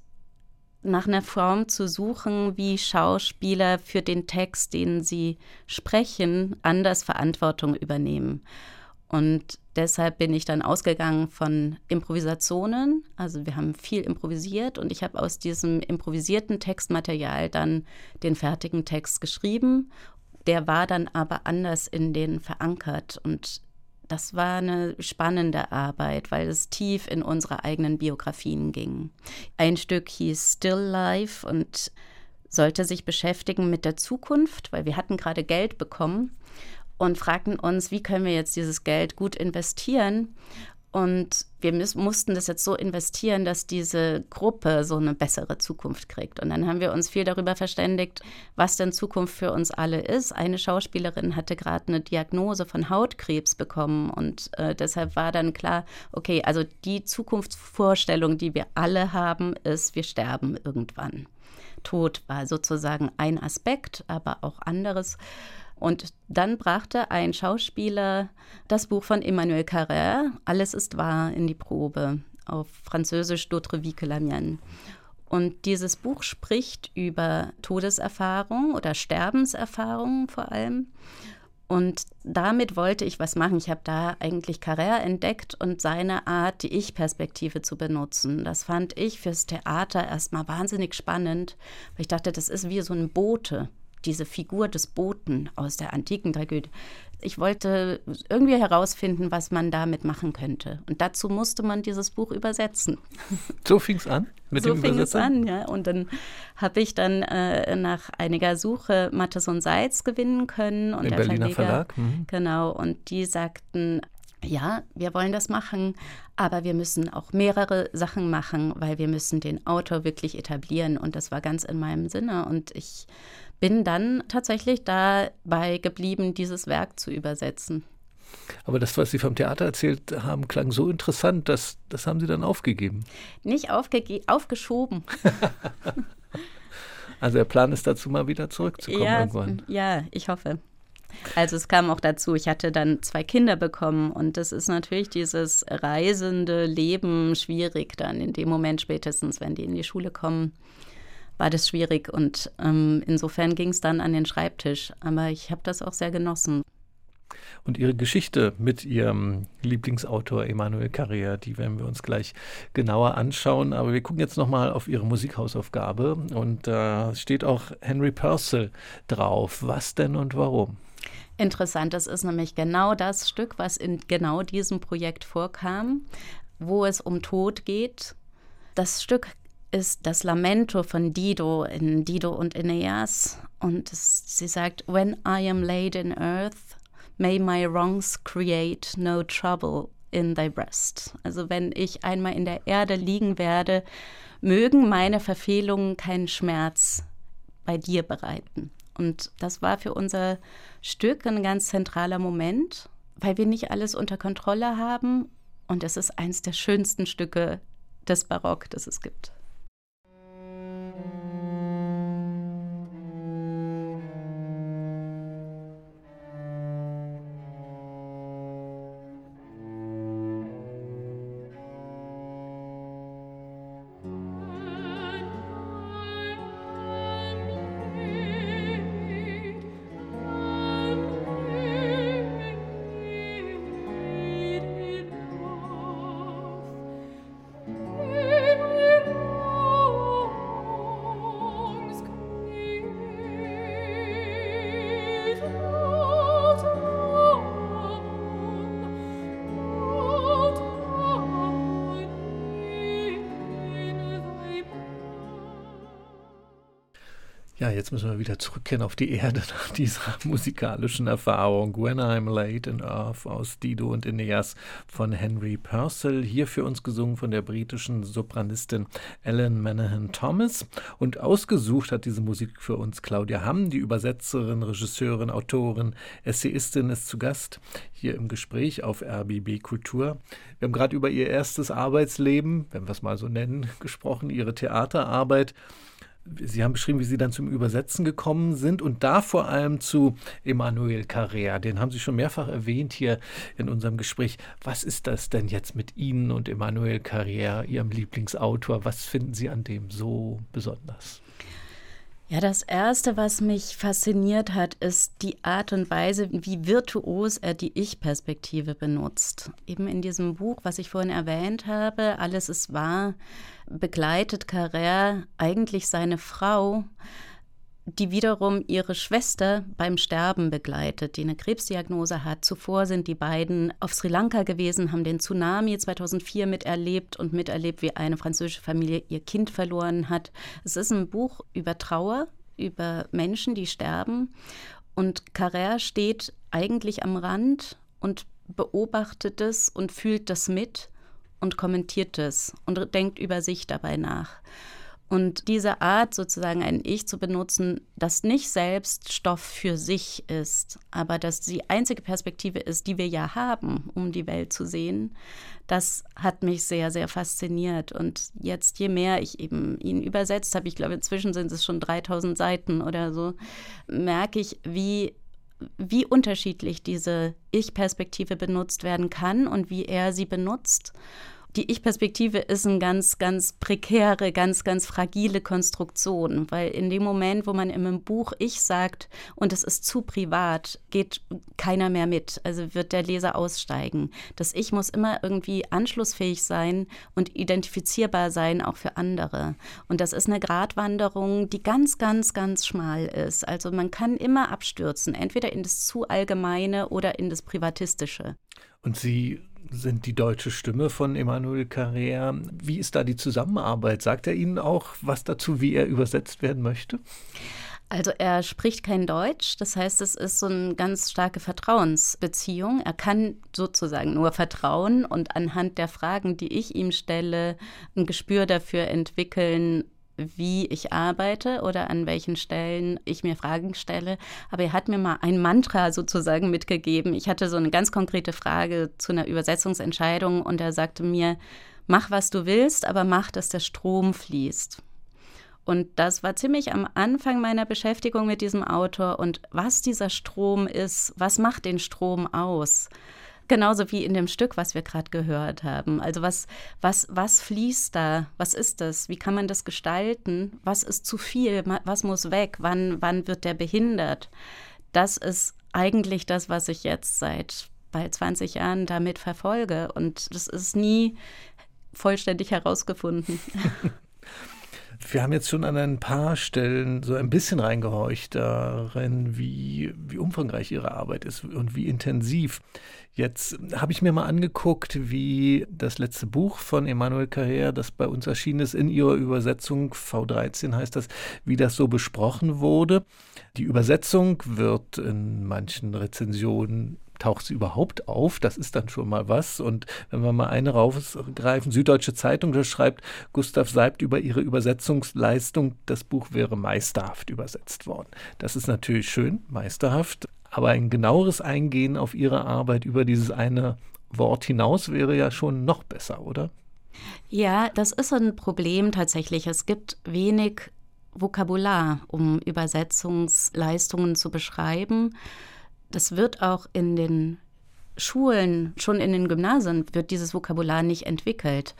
Speaker 3: nach einer Form zu suchen, wie Schauspieler für den Text, den sie sprechen, anders Verantwortung übernehmen. Und deshalb bin ich dann ausgegangen von Improvisationen. Also wir haben viel improvisiert und ich habe aus diesem improvisierten Textmaterial dann den fertigen Text geschrieben. Der war dann aber anders in den verankert und das war eine spannende Arbeit, weil es tief in unsere eigenen Biografien ging. Ein Stück hieß Still Life und sollte sich beschäftigen mit der Zukunft, weil wir hatten gerade Geld bekommen und fragten uns, wie können wir jetzt dieses Geld gut investieren. Und wir mussten das jetzt so investieren, dass diese Gruppe so eine bessere Zukunft kriegt. Und dann haben wir uns viel darüber verständigt, was denn Zukunft für uns alle ist. Eine Schauspielerin hatte gerade eine Diagnose von Hautkrebs bekommen und äh, deshalb war dann klar, okay, also die Zukunftsvorstellung, die wir alle haben, ist, wir sterben irgendwann. Tod war sozusagen ein Aspekt, aber auch anderes. Und dann brachte ein Schauspieler das Buch von Emmanuel Carrère, Alles ist wahr, in die Probe, auf Französisch D'autres vies que la mienne. Und dieses Buch spricht über Todeserfahrung oder Sterbenserfahrung vor allem. Und damit wollte ich was machen. Ich habe da eigentlich Carrère entdeckt und seine Art, die Ich-Perspektive zu benutzen. Das fand ich fürs Theater erstmal wahnsinnig spannend, weil ich dachte, das ist wie so ein Bote diese Figur des Boten aus der antiken Tragödie. Ich wollte irgendwie herausfinden, was man damit machen könnte. Und dazu musste man dieses Buch übersetzen.
Speaker 2: So fing es an?
Speaker 3: Mit so dem fing es an, ja. Und dann habe ich dann äh, nach einiger Suche Mattes und Seitz gewinnen können. Und
Speaker 2: Im der Berliner Verlag. Verlag.
Speaker 3: Mhm. Genau. Und die sagten, ja, wir wollen das machen, aber wir müssen auch mehrere Sachen machen, weil wir müssen den Autor wirklich etablieren. Und das war ganz in meinem Sinne. Und ich bin dann tatsächlich dabei geblieben, dieses Werk zu übersetzen.
Speaker 2: Aber das, was Sie vom Theater erzählt haben, klang so interessant, dass das haben Sie dann aufgegeben.
Speaker 3: Nicht aufgege aufgeschoben.
Speaker 2: also der Plan ist dazu mal wieder zurückzukommen
Speaker 3: ja,
Speaker 2: irgendwann.
Speaker 3: Ja, ich hoffe. Also es kam auch dazu, ich hatte dann zwei Kinder bekommen und das ist natürlich dieses reisende Leben schwierig dann in dem Moment spätestens, wenn die in die Schule kommen war das schwierig und ähm, insofern ging es dann an den Schreibtisch. Aber ich habe das auch sehr genossen.
Speaker 2: Und Ihre Geschichte mit Ihrem Lieblingsautor Emanuel Carrère, die werden wir uns gleich genauer anschauen. Aber wir gucken jetzt nochmal auf Ihre Musikhausaufgabe. Und da äh, steht auch Henry Purcell drauf. Was denn und warum?
Speaker 3: Interessant, das ist nämlich genau das Stück, was in genau diesem Projekt vorkam, wo es um Tod geht. Das Stück ist das Lamento von Dido in Dido und Aeneas. Und es, sie sagt, When I am laid in earth, may my wrongs create no trouble in thy breast. Also wenn ich einmal in der Erde liegen werde, mögen meine Verfehlungen keinen Schmerz bei dir bereiten. Und das war für unser Stück ein ganz zentraler Moment, weil wir nicht alles unter Kontrolle haben. Und es ist eins der schönsten Stücke des Barock, das es gibt.
Speaker 2: Jetzt müssen wir wieder zurückkehren auf die Erde nach dieser musikalischen Erfahrung. When I'm Late in Earth aus Dido und Aeneas von Henry Purcell. Hier für uns gesungen von der britischen Sopranistin Ellen Manahan Thomas. Und ausgesucht hat diese Musik für uns Claudia Hamm, die Übersetzerin, Regisseurin, Autorin, Essayistin ist zu Gast hier im Gespräch auf RBB Kultur. Wir haben gerade über ihr erstes Arbeitsleben, wenn wir es mal so nennen, gesprochen, ihre Theaterarbeit. Sie haben beschrieben, wie Sie dann zum Übersetzen gekommen sind und da vor allem zu Emmanuel Carrère. Den haben Sie schon mehrfach erwähnt hier in unserem Gespräch. Was ist das denn jetzt mit Ihnen und Emmanuel Carrère, Ihrem Lieblingsautor? Was finden Sie an dem so besonders?
Speaker 3: Ja, das Erste, was mich fasziniert hat, ist die Art und Weise, wie virtuos er die Ich-Perspektive benutzt. Eben in diesem Buch, was ich vorhin erwähnt habe, Alles ist wahr, begleitet Carrère eigentlich seine Frau die wiederum ihre Schwester beim Sterben begleitet, die eine Krebsdiagnose hat. Zuvor sind die beiden auf Sri Lanka gewesen, haben den Tsunami 2004 miterlebt und miterlebt, wie eine französische Familie ihr Kind verloren hat. Es ist ein Buch über Trauer, über Menschen, die sterben. Und Carrère steht eigentlich am Rand und beobachtet es und fühlt das mit und kommentiert es und denkt über sich dabei nach. Und diese Art, sozusagen ein Ich zu benutzen, das nicht selbst Stoff für sich ist, aber das die einzige Perspektive ist, die wir ja haben, um die Welt zu sehen, das hat mich sehr, sehr fasziniert. Und jetzt, je mehr ich eben ihn übersetzt habe, ich glaube, inzwischen sind es schon 3000 Seiten oder so, merke ich, wie wie unterschiedlich diese Ich-Perspektive benutzt werden kann und wie er sie benutzt die Ich-Perspektive ist eine ganz, ganz prekäre, ganz, ganz fragile Konstruktion, weil in dem Moment, wo man im Buch Ich sagt und es ist zu privat, geht keiner mehr mit. Also wird der Leser aussteigen. Das Ich muss immer irgendwie anschlussfähig sein und identifizierbar sein, auch für andere. Und das ist eine Gratwanderung, die ganz, ganz, ganz schmal ist. Also man kann immer abstürzen, entweder in das zu Allgemeine oder in das Privatistische.
Speaker 2: Und Sie sind die deutsche Stimme von Emmanuel Carrère. Wie ist da die Zusammenarbeit? Sagt er Ihnen auch was dazu, wie er übersetzt werden möchte?
Speaker 3: Also er spricht kein Deutsch, das heißt, es ist so eine ganz starke Vertrauensbeziehung. Er kann sozusagen nur vertrauen und anhand der Fragen, die ich ihm stelle, ein Gespür dafür entwickeln, wie ich arbeite oder an welchen Stellen ich mir Fragen stelle. Aber er hat mir mal ein Mantra sozusagen mitgegeben. Ich hatte so eine ganz konkrete Frage zu einer Übersetzungsentscheidung und er sagte mir, mach, was du willst, aber mach, dass der Strom fließt. Und das war ziemlich am Anfang meiner Beschäftigung mit diesem Autor und was dieser Strom ist, was macht den Strom aus? Genauso wie in dem Stück, was wir gerade gehört haben. Also was, was, was fließt da? Was ist das? Wie kann man das gestalten? Was ist zu viel? Was muss weg? Wann, wann wird der behindert? Das ist eigentlich das, was ich jetzt seit bald 20 Jahren damit verfolge. Und das ist nie vollständig herausgefunden.
Speaker 2: Wir haben jetzt schon an ein paar Stellen so ein bisschen reingehorcht darin, wie, wie umfangreich Ihre Arbeit ist und wie intensiv. Jetzt habe ich mir mal angeguckt, wie das letzte Buch von Emmanuel Carrère, das bei uns erschienen ist, in ihrer Übersetzung, V13 heißt das, wie das so besprochen wurde. Die Übersetzung wird in manchen Rezensionen taucht sie überhaupt auf? Das ist dann schon mal was. Und wenn wir mal eine rausgreifen, Süddeutsche Zeitung, da schreibt Gustav Seibt über ihre Übersetzungsleistung, das Buch wäre meisterhaft übersetzt worden. Das ist natürlich schön, meisterhaft, aber ein genaueres Eingehen auf ihre Arbeit über dieses eine Wort hinaus wäre ja schon noch besser, oder?
Speaker 3: Ja, das ist ein Problem tatsächlich. Es gibt wenig Vokabular, um Übersetzungsleistungen zu beschreiben. Das wird auch in den Schulen, schon in den Gymnasien, wird dieses Vokabular nicht entwickelt.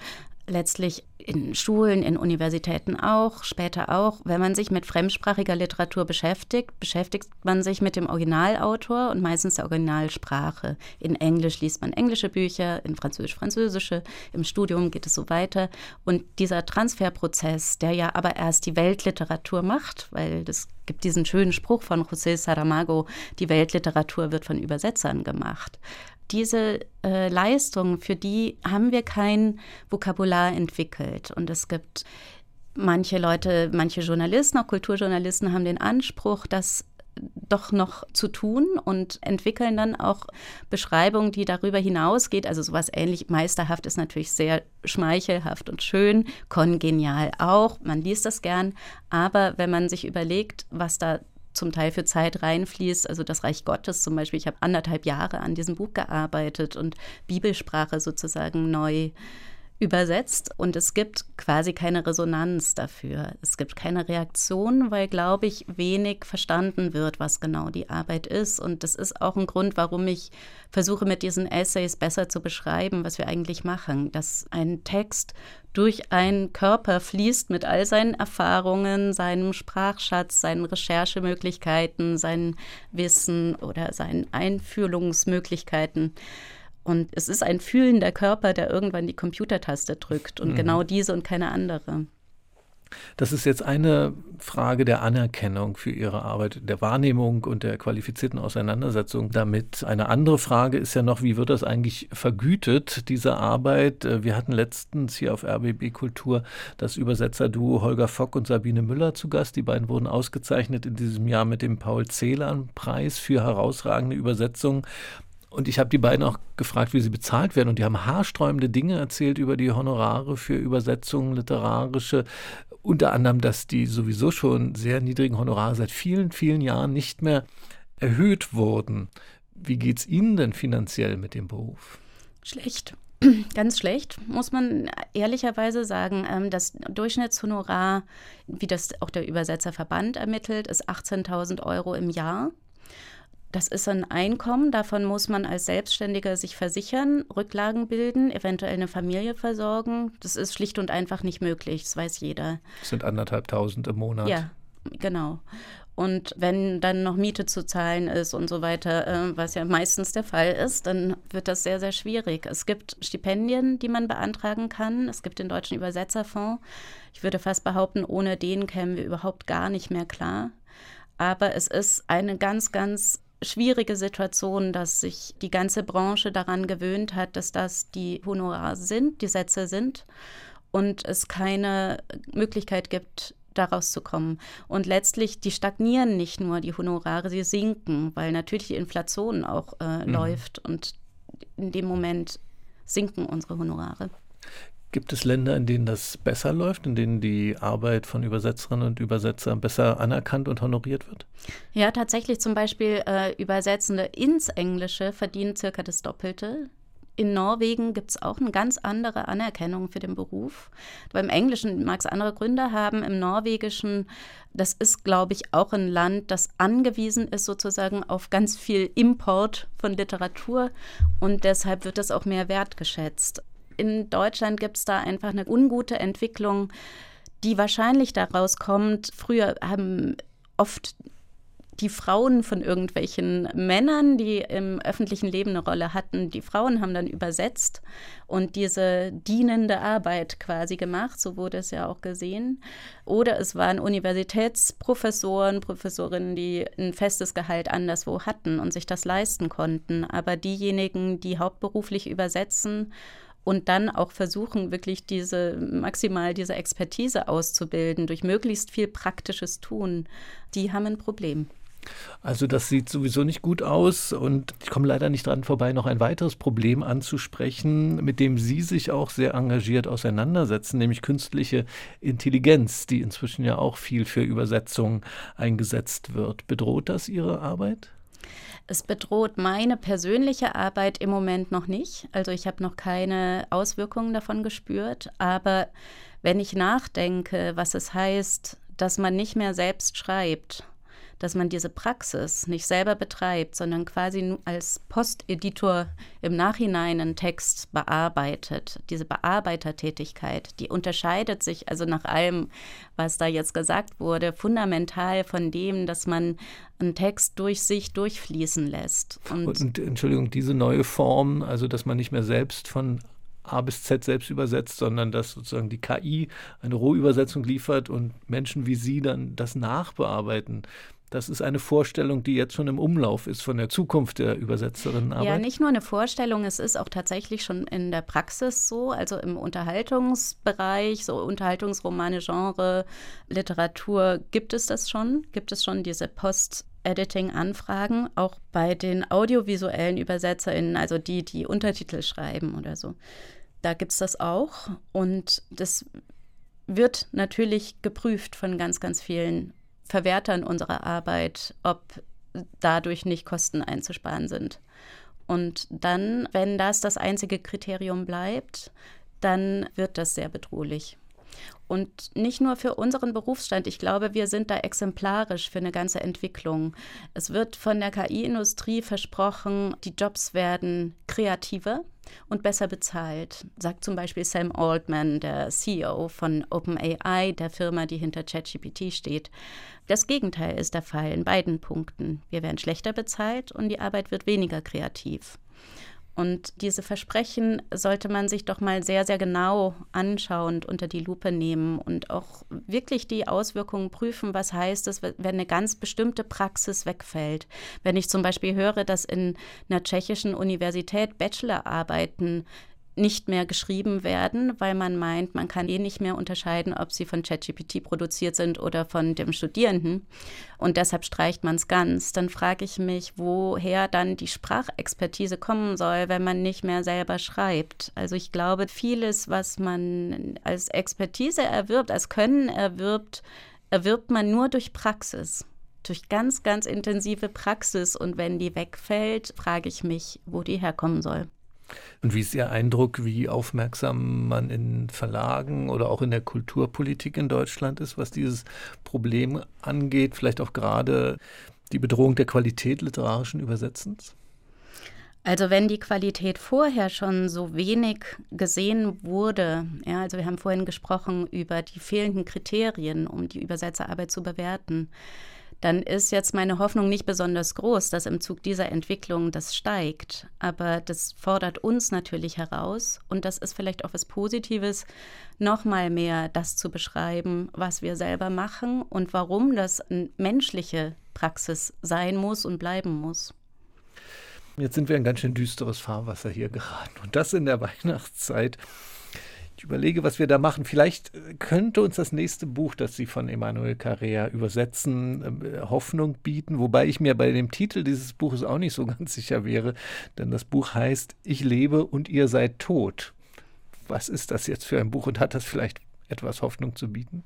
Speaker 3: Letztlich in Schulen, in Universitäten auch, später auch. Wenn man sich mit fremdsprachiger Literatur beschäftigt, beschäftigt man sich mit dem Originalautor und meistens der Originalsprache. In Englisch liest man englische Bücher, in Französisch französische, im Studium geht es so weiter. Und dieser Transferprozess, der ja aber erst die Weltliteratur macht, weil es gibt diesen schönen Spruch von José Saramago, die Weltliteratur wird von Übersetzern gemacht diese äh, Leistung, für die haben wir kein Vokabular entwickelt. Und es gibt manche Leute, manche Journalisten, auch Kulturjournalisten, haben den Anspruch, das doch noch zu tun und entwickeln dann auch Beschreibungen, die darüber hinausgeht. Also sowas ähnlich meisterhaft ist natürlich sehr schmeichelhaft und schön, kongenial auch. Man liest das gern. Aber wenn man sich überlegt, was da zum Teil für Zeit reinfließt. Also das Reich Gottes zum Beispiel. Ich habe anderthalb Jahre an diesem Buch gearbeitet und Bibelsprache sozusagen neu übersetzt und es gibt quasi keine Resonanz dafür. Es gibt keine Reaktion, weil, glaube ich, wenig verstanden wird, was genau die Arbeit ist. Und das ist auch ein Grund, warum ich versuche, mit diesen Essays besser zu beschreiben, was wir eigentlich machen. Dass ein Text durch einen Körper fließt mit all seinen Erfahrungen, seinem Sprachschatz, seinen Recherchemöglichkeiten, seinem Wissen oder seinen Einfühlungsmöglichkeiten. Und es ist ein fühlender Körper, der irgendwann die Computertaste drückt und mhm. genau diese und keine andere.
Speaker 2: Das ist jetzt eine Frage der Anerkennung für Ihre Arbeit, der Wahrnehmung und der qualifizierten Auseinandersetzung damit. Eine andere Frage ist ja noch, wie wird das eigentlich vergütet, diese Arbeit? Äh, wir hatten letztens hier auf RBB Kultur das Übersetzerduo Holger Fock und Sabine Müller zu Gast. Die beiden wurden ausgezeichnet in diesem Jahr mit dem Paul-Celan-Preis für herausragende Übersetzung. Und ich habe die beiden auch gefragt, wie sie bezahlt werden. Und die haben haarsträubende Dinge erzählt über die Honorare für Übersetzungen, literarische. Unter anderem, dass die sowieso schon sehr niedrigen Honorare seit vielen, vielen Jahren nicht mehr erhöht wurden. Wie geht es Ihnen denn finanziell mit dem Beruf?
Speaker 3: Schlecht. Ganz schlecht, muss man ehrlicherweise sagen. Ähm, das Durchschnittshonorar, wie das auch der Übersetzerverband ermittelt, ist 18.000 Euro im Jahr. Das ist ein Einkommen, davon muss man als Selbstständiger sich versichern, Rücklagen bilden, eventuell eine Familie versorgen. Das ist schlicht und einfach nicht möglich, das weiß jeder.
Speaker 2: Das sind anderthalbtausend im Monat.
Speaker 3: Ja, genau. Und wenn dann noch Miete zu zahlen ist und so weiter, äh, was ja meistens der Fall ist, dann wird das sehr, sehr schwierig. Es gibt Stipendien, die man beantragen kann. Es gibt den Deutschen Übersetzerfonds. Ich würde fast behaupten, ohne den kämen wir überhaupt gar nicht mehr klar. Aber es ist eine ganz, ganz schwierige Situation, dass sich die ganze Branche daran gewöhnt hat, dass das die Honorare sind, die Sätze sind und es keine Möglichkeit gibt, daraus zu kommen. Und letztlich, die stagnieren nicht nur, die Honorare, sie sinken, weil natürlich die Inflation auch äh, mhm. läuft und in dem Moment sinken unsere Honorare.
Speaker 2: Gibt es Länder, in denen das besser läuft, in denen die Arbeit von Übersetzerinnen und Übersetzern besser anerkannt und honoriert wird?
Speaker 3: Ja, tatsächlich zum Beispiel äh, Übersetzende ins Englische verdienen circa das Doppelte. In Norwegen gibt es auch eine ganz andere Anerkennung für den Beruf. Beim Englischen mag es andere Gründe haben. Im Norwegischen, das ist, glaube ich, auch ein Land, das angewiesen ist sozusagen auf ganz viel Import von Literatur und deshalb wird das auch mehr wertgeschätzt in Deutschland gibt es da einfach eine ungute Entwicklung, die wahrscheinlich daraus kommt. Früher haben oft die Frauen von irgendwelchen Männern, die im öffentlichen Leben eine Rolle hatten. Die Frauen haben dann übersetzt und diese dienende Arbeit quasi gemacht, so wurde es ja auch gesehen. Oder es waren Universitätsprofessoren, Professorinnen, die ein festes Gehalt anderswo hatten und sich das leisten konnten. Aber diejenigen, die hauptberuflich übersetzen, und dann auch versuchen, wirklich diese maximal diese Expertise auszubilden durch möglichst viel praktisches Tun, die haben ein Problem.
Speaker 2: Also das sieht sowieso nicht gut aus und ich komme leider nicht dran vorbei, noch ein weiteres Problem anzusprechen, mit dem Sie sich auch sehr engagiert auseinandersetzen, nämlich künstliche Intelligenz, die inzwischen ja auch viel für Übersetzung eingesetzt wird. Bedroht das Ihre Arbeit?
Speaker 3: Es bedroht meine persönliche Arbeit im Moment noch nicht. Also ich habe noch keine Auswirkungen davon gespürt. Aber wenn ich nachdenke, was es heißt, dass man nicht mehr selbst schreibt, dass man diese Praxis nicht selber betreibt, sondern quasi als Posteditor im Nachhinein einen Text bearbeitet. Diese Bearbeitertätigkeit, die unterscheidet sich also nach allem, was da jetzt gesagt wurde, fundamental von dem, dass man einen Text durch sich durchfließen lässt.
Speaker 2: Und, und Entschuldigung, diese neue Form, also dass man nicht mehr selbst von A bis Z selbst übersetzt, sondern dass sozusagen die KI eine Rohübersetzung liefert und Menschen wie Sie dann das nachbearbeiten. Das ist eine Vorstellung, die jetzt schon im Umlauf ist von der Zukunft der Übersetzerinnenarbeit.
Speaker 3: Ja, nicht nur eine Vorstellung, es ist auch tatsächlich schon in der Praxis so, also im Unterhaltungsbereich, so Unterhaltungsromane, Genre, Literatur gibt es das schon, gibt es schon diese Post- Editing-Anfragen, auch bei den audiovisuellen ÜbersetzerInnen, also die, die Untertitel schreiben oder so. Da gibt es das auch und das wird natürlich geprüft von ganz, ganz vielen Verwertern unserer Arbeit, ob dadurch nicht Kosten einzusparen sind. Und dann, wenn das das einzige Kriterium bleibt, dann wird das sehr bedrohlich. Und nicht nur für unseren Berufsstand. Ich glaube, wir sind da exemplarisch für eine ganze Entwicklung. Es wird von der KI-Industrie versprochen, die Jobs werden kreativer und besser bezahlt, sagt zum Beispiel Sam Altman, der CEO von OpenAI, der Firma, die hinter ChatGPT steht. Das Gegenteil ist der Fall in beiden Punkten. Wir werden schlechter bezahlt und die Arbeit wird weniger kreativ. Und diese Versprechen sollte man sich doch mal sehr, sehr genau anschauen und unter die Lupe nehmen und auch wirklich die Auswirkungen prüfen, was heißt es, wenn eine ganz bestimmte Praxis wegfällt. Wenn ich zum Beispiel höre, dass in einer tschechischen Universität Bachelorarbeiten nicht mehr geschrieben werden, weil man meint, man kann eh nicht mehr unterscheiden, ob sie von ChatGPT produziert sind oder von dem Studierenden. Und deshalb streicht man es ganz. Dann frage ich mich, woher dann die Sprachexpertise kommen soll, wenn man nicht mehr selber schreibt. Also ich glaube, vieles, was man als Expertise erwirbt, als Können erwirbt, erwirbt man nur durch Praxis durch ganz, ganz intensive Praxis. Und wenn die wegfällt, frage ich mich, wo die herkommen soll.
Speaker 2: Und wie ist Ihr Eindruck, wie aufmerksam man in Verlagen oder auch in der Kulturpolitik in Deutschland ist, was dieses Problem angeht? Vielleicht auch gerade die Bedrohung der Qualität literarischen Übersetzens?
Speaker 3: Also wenn die Qualität vorher schon so wenig gesehen wurde, ja, also wir haben vorhin gesprochen über die fehlenden Kriterien, um die Übersetzerarbeit zu bewerten dann ist jetzt meine Hoffnung nicht besonders groß, dass im Zug dieser Entwicklung das steigt. Aber das fordert uns natürlich heraus und das ist vielleicht auch was Positives, nochmal mehr das zu beschreiben, was wir selber machen und warum das eine menschliche Praxis sein muss und bleiben muss.
Speaker 2: Jetzt sind wir ein ganz schön düsteres Fahrwasser hier geraten und das in der Weihnachtszeit. Ich überlege, was wir da machen. Vielleicht äh, könnte uns das nächste Buch, das Sie von Emmanuel Carrea übersetzen, äh, Hoffnung bieten, wobei ich mir bei dem Titel dieses Buches auch nicht so ganz sicher wäre, denn das Buch heißt Ich lebe und ihr seid tot. Was ist das jetzt für ein Buch und hat das vielleicht etwas Hoffnung zu bieten?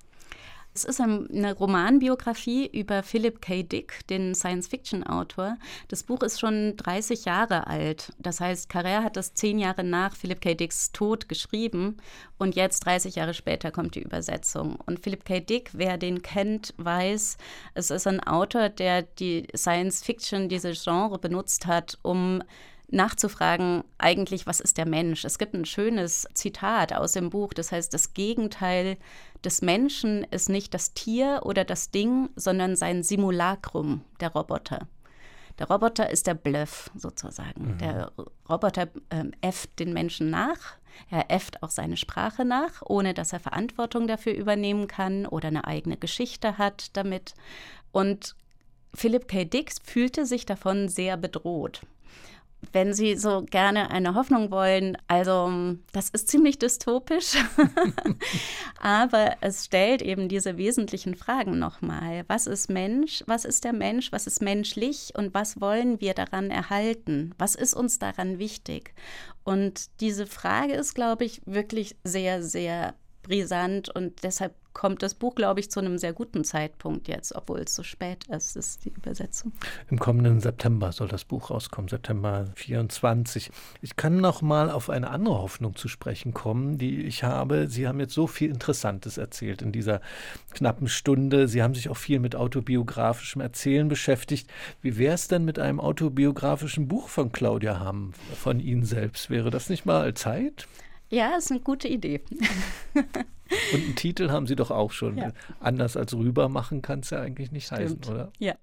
Speaker 3: Es ist eine Romanbiografie über Philip K. Dick, den Science-Fiction-Autor. Das Buch ist schon 30 Jahre alt. Das heißt, Carrère hat das zehn Jahre nach Philip K. Dicks Tod geschrieben und jetzt 30 Jahre später kommt die Übersetzung. Und Philip K. Dick, wer den kennt, weiß, es ist ein Autor, der die Science-Fiction, diese Genre benutzt hat, um nachzufragen, eigentlich, was ist der Mensch? Es gibt ein schönes Zitat aus dem Buch, das heißt, das Gegenteil des Menschen ist nicht das Tier oder das Ding, sondern sein Simulacrum, der Roboter. Der Roboter ist der Bluff sozusagen. Mhm. Der Roboter ähm, äfft den Menschen nach. Er äfft auch seine Sprache nach, ohne dass er Verantwortung dafür übernehmen kann oder eine eigene Geschichte hat damit. Und Philip K. Dix fühlte sich davon sehr bedroht wenn Sie so gerne eine Hoffnung wollen, also das ist ziemlich dystopisch, aber es stellt eben diese wesentlichen Fragen nochmal. Was ist Mensch? Was ist der Mensch? Was ist menschlich? Und was wollen wir daran erhalten? Was ist uns daran wichtig? Und diese Frage ist, glaube ich, wirklich sehr, sehr brisant und deshalb kommt das Buch, glaube ich, zu einem sehr guten Zeitpunkt jetzt, obwohl es so spät ist, ist die Übersetzung.
Speaker 2: Im kommenden September soll das Buch rauskommen, September 24. Ich kann noch mal auf eine andere Hoffnung zu sprechen kommen, die ich habe. Sie haben jetzt so viel Interessantes erzählt in dieser knappen Stunde. Sie haben sich auch viel mit autobiografischem Erzählen beschäftigt. Wie wäre es denn mit einem autobiografischen Buch von Claudia Hamm, von Ihnen selbst? Wäre das nicht mal Zeit?
Speaker 3: Ja, ist eine gute Idee.
Speaker 2: Und einen Titel haben Sie doch auch schon. Ja. Anders als rüber machen kann es ja eigentlich nicht Stimmt. heißen, oder?
Speaker 3: Ja.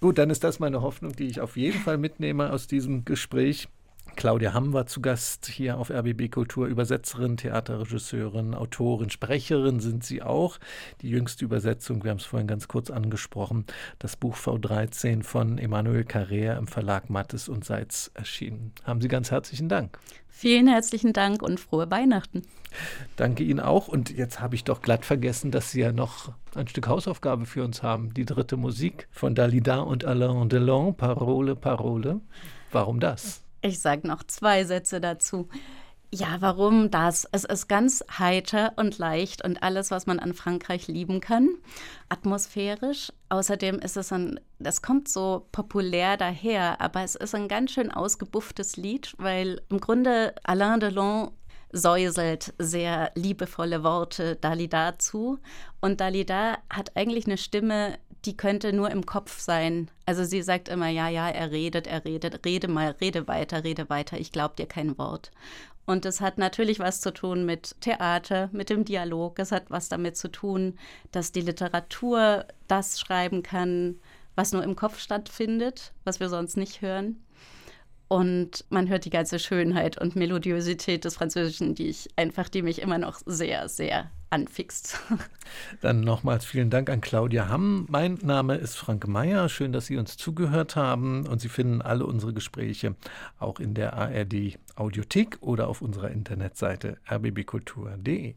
Speaker 2: Gut, dann ist das meine Hoffnung, die ich auf jeden Fall mitnehme aus diesem Gespräch. Claudia Hamm war zu Gast hier auf RBB Kultur, Übersetzerin, Theaterregisseurin, Autorin, Sprecherin sind sie auch. Die jüngste Übersetzung, wir haben es vorhin ganz kurz angesprochen, das Buch V13 von Emmanuel Carrère im Verlag Mattes und Seitz erschienen. Haben Sie ganz herzlichen Dank.
Speaker 3: Vielen herzlichen Dank und frohe Weihnachten.
Speaker 2: Danke Ihnen auch. Und jetzt habe ich doch glatt vergessen, dass Sie ja noch ein Stück Hausaufgabe für uns haben. Die dritte Musik von Dalida und Alain Delon, Parole, Parole. Warum das?
Speaker 3: Ich sage noch zwei Sätze dazu. Ja, warum das? Es ist ganz heiter und leicht und alles, was man an Frankreich lieben kann. Atmosphärisch. Außerdem ist es ein, das kommt so populär daher, aber es ist ein ganz schön ausgebufftes Lied, weil im Grunde Alain Delon säuselt sehr liebevolle Worte Dalida zu. Und Dalida hat eigentlich eine Stimme, die könnte nur im Kopf sein. Also sie sagt immer, ja, ja, er redet, er redet, rede mal, rede weiter, rede weiter, ich glaube dir kein Wort. Und es hat natürlich was zu tun mit Theater, mit dem Dialog. Es hat was damit zu tun, dass die Literatur das schreiben kann, was nur im Kopf stattfindet, was wir sonst nicht hören. Und man hört die ganze Schönheit und Melodiosität des Französischen, die ich einfach, die mich immer noch sehr, sehr anfixt.
Speaker 2: Dann nochmals vielen Dank an Claudia Hamm. Mein Name ist Frank Mayer. Schön, dass Sie uns zugehört haben. Und Sie finden alle unsere Gespräche auch in der ARD Audiothek oder auf unserer Internetseite rbbkultur.de.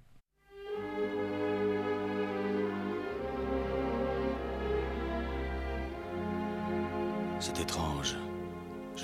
Speaker 4: C'est étrange.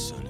Speaker 5: lesson.